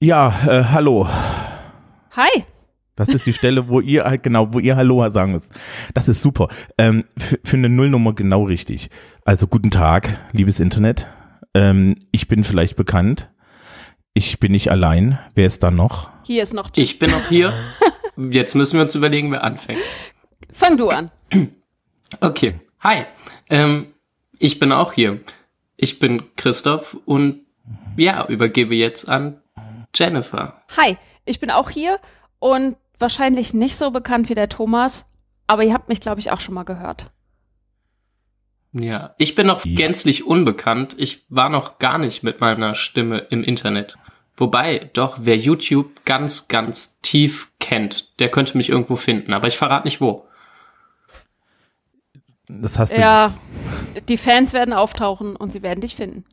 Ja, äh, hallo. Hi. Das ist die Stelle, wo ihr halt genau, wo ihr Hallo sagen müsst. Das ist super. Ähm, für, eine Nullnummer genau richtig. Also guten Tag, liebes Internet. Ähm, ich bin vielleicht bekannt. Ich bin nicht allein. Wer ist da noch? Hier ist noch. Ich bin noch hier. Jetzt müssen wir uns überlegen, wer anfängt. Fang du an. Okay. Hi. Ähm, ich bin auch hier. Ich bin Christoph und ja, übergebe jetzt an Jennifer. Hi, ich bin auch hier und wahrscheinlich nicht so bekannt wie der Thomas, aber ihr habt mich, glaube ich, auch schon mal gehört. Ja, ich bin noch gänzlich unbekannt. Ich war noch gar nicht mit meiner Stimme im Internet. Wobei, doch, wer YouTube ganz, ganz tief kennt, der könnte mich irgendwo finden, aber ich verrate nicht wo. Das hast du Ja, jetzt. die Fans werden auftauchen und sie werden dich finden.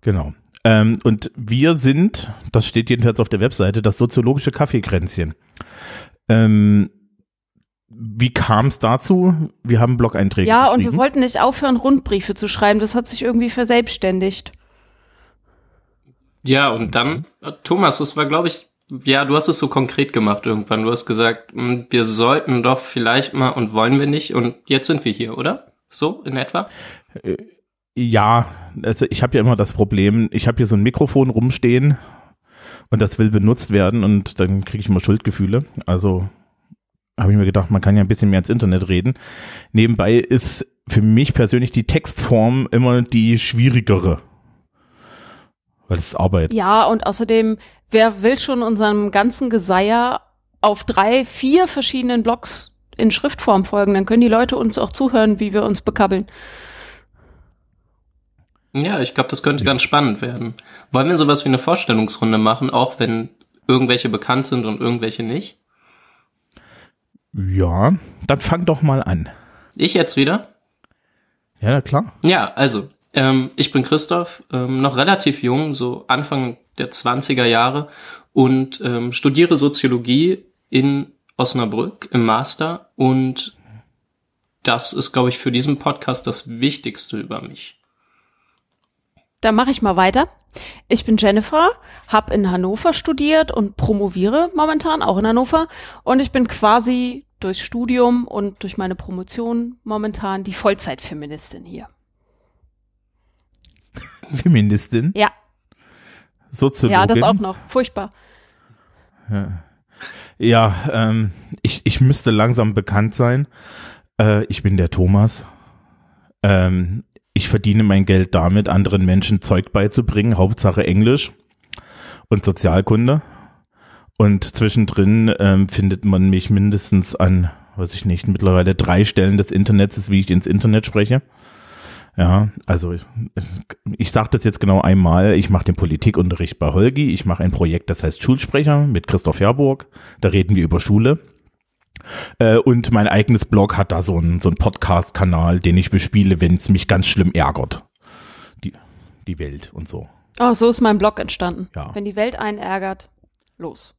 Genau. Ähm, und wir sind, das steht jedenfalls auf der Webseite, das soziologische Kaffeekränzchen. Ähm, wie kam es dazu? Wir haben Blog-Einträge Ja, und wir wollten nicht aufhören, Rundbriefe zu schreiben. Das hat sich irgendwie verselbstständigt. Ja, und dann, äh, Thomas, das war, glaube ich, ja, du hast es so konkret gemacht irgendwann. Du hast gesagt, hm, wir sollten doch vielleicht mal und wollen wir nicht. Und jetzt sind wir hier, oder? So in etwa? Ja, also ich habe ja immer das Problem, ich habe hier so ein Mikrofon rumstehen und das will benutzt werden und dann kriege ich immer Schuldgefühle. Also habe ich mir gedacht, man kann ja ein bisschen mehr ins Internet reden. Nebenbei ist für mich persönlich die Textform immer die schwierigere. Weil es ist Arbeit. Ja, und außerdem, wer will schon unserem ganzen Geseier auf drei, vier verschiedenen Blogs in Schriftform folgen? Dann können die Leute uns auch zuhören, wie wir uns bekabbeln. Ja, ich glaube, das könnte ganz spannend werden. Wollen wir sowas wie eine Vorstellungsrunde machen, auch wenn irgendwelche bekannt sind und irgendwelche nicht? Ja, dann fang doch mal an. Ich jetzt wieder? Ja, na klar. Ja, also, ähm, ich bin Christoph, ähm, noch relativ jung, so Anfang der 20er Jahre und ähm, studiere Soziologie in Osnabrück im Master und das ist, glaube ich, für diesen Podcast das Wichtigste über mich. Dann mache ich mal weiter. Ich bin Jennifer, habe in Hannover studiert und promoviere momentan auch in Hannover. Und ich bin quasi durchs Studium und durch meine Promotion momentan die Vollzeitfeministin hier. Feministin, Ja, Soziologin. ja, das auch noch. Furchtbar. Ja, ähm, ich, ich müsste langsam bekannt sein. Äh, ich bin der Thomas. Ähm, ich verdiene mein Geld damit, anderen Menschen Zeug beizubringen, Hauptsache Englisch und Sozialkunde. Und zwischendrin ähm, findet man mich mindestens an, weiß ich nicht, mittlerweile drei Stellen des Internets, wie ich ins Internet spreche. Ja, also ich, ich sage das jetzt genau einmal. Ich mache den Politikunterricht bei Holgi. Ich mache ein Projekt, das heißt Schulsprecher mit Christoph Herburg. Da reden wir über Schule. Äh, und mein eigenes Blog hat da so einen so einen Podcast-Kanal, den ich bespiele, wenn es mich ganz schlimm ärgert. Die, die Welt und so. Oh, so ist mein Blog entstanden. Ja. Wenn die Welt einen ärgert, los.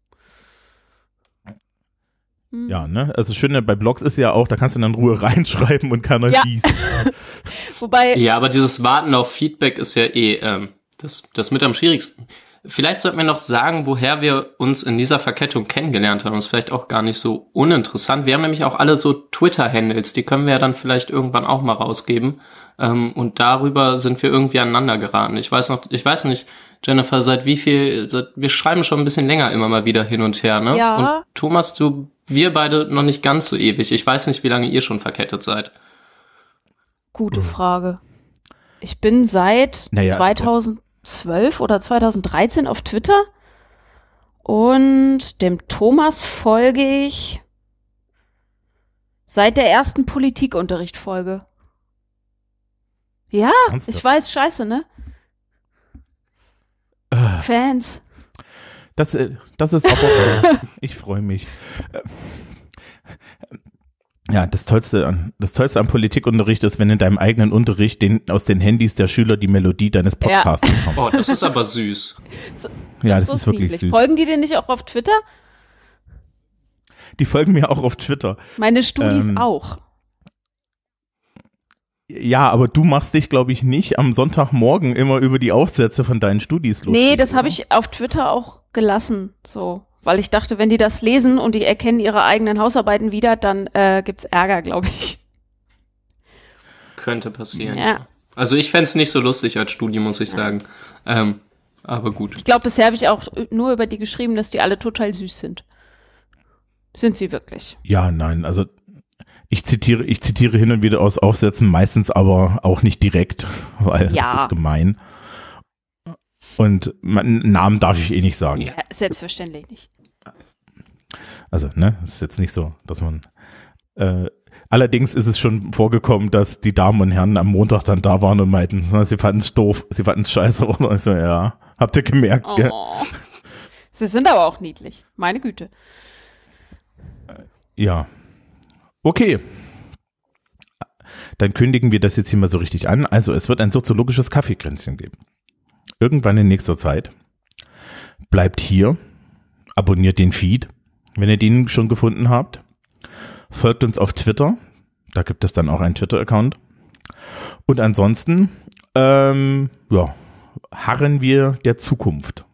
Hm. Ja, ne? Also das Schöne bei Blogs ist ja auch, da kannst du dann in Ruhe reinschreiben und keiner Ja. liest. Wobei, Ja, aber dieses Warten auf Feedback ist ja eh ähm, das, das mit am schwierigsten. Vielleicht sollten wir noch sagen, woher wir uns in dieser Verkettung kennengelernt haben. Das ist vielleicht auch gar nicht so uninteressant. Wir haben nämlich auch alle so Twitter-Handles, die können wir ja dann vielleicht irgendwann auch mal rausgeben. Ähm, und darüber sind wir irgendwie aneinander geraten. Ich weiß noch, ich weiß nicht, Jennifer, seit wie viel, seit, wir schreiben schon ein bisschen länger immer mal wieder hin und her, ne? Ja. Und Thomas, du, wir beide noch nicht ganz so ewig. Ich weiß nicht, wie lange ihr schon verkettet seid. gute Frage. Ich bin seit Naja, 2012 oder 2013 auf Twitter und dem Thomas folge ich seit der ersten Politikunterrichtfolge. Ja, Ernsthaft? ich weiß, scheiße, ne? Äh, Fans. Das, äh, das ist aber, ich freue mich. Ja, das Tollste an, das Tollste am Politikunterricht ist, wenn in deinem eigenen Unterricht den, aus den Handys der Schüler die Melodie deines Ja. Podcasts kommt. Oh, das ist aber süß. Ja, das So ist wirklich niedlich. süß. Folgen die dir nicht auch auf Twitter? Die folgen mir auch auf Twitter. Meine Studis Ähm, auch. Ja, aber du machst dich, glaube ich, nicht am Sonntagmorgen immer über die Aufsätze von deinen Studis lustig. Nee, das habe ich auf Twitter auch gelassen, so. Weil ich dachte, wenn die das lesen und die erkennen ihre eigenen Hausarbeiten wieder, dann äh, gibt's Ärger, glaube ich. Könnte passieren. Ja. Also ich fänd's nicht so lustig als Studie, muss ich sagen. Ähm, aber gut. Ich glaube, bisher habe ich auch nur über die geschrieben, dass die alle total süß sind. Sind sie wirklich. Ja, nein, also ich zitiere, ich zitiere hin und wieder aus Aufsätzen, meistens aber auch nicht direkt, weil Ja. das ist gemein. Und man, Namen darf ich eh nicht sagen. Ja. Ja, selbstverständlich nicht. Also, ne, es ist jetzt nicht so, dass man. Äh, allerdings ist es schon vorgekommen, dass die Damen und Herren am Montag dann da waren und meinten, sie fanden es doof, sie fanden es scheiße oder ich so, ja, habt ihr gemerkt? Oh. Ja. Sie sind aber auch niedlich. Meine Güte. ja. Okay. Dann kündigen wir das jetzt hier mal so richtig an. Also, es wird ein soziologisches Kaffeekränzchen geben. Irgendwann in nächster Zeit. Bleibt hier. Abonniert den Feed, wenn ihr den schon gefunden habt. Folgt uns auf Twitter. Da gibt es dann auch einen Twitter-Account. Und ansonsten, ähm, ja, harren wir der Zukunft.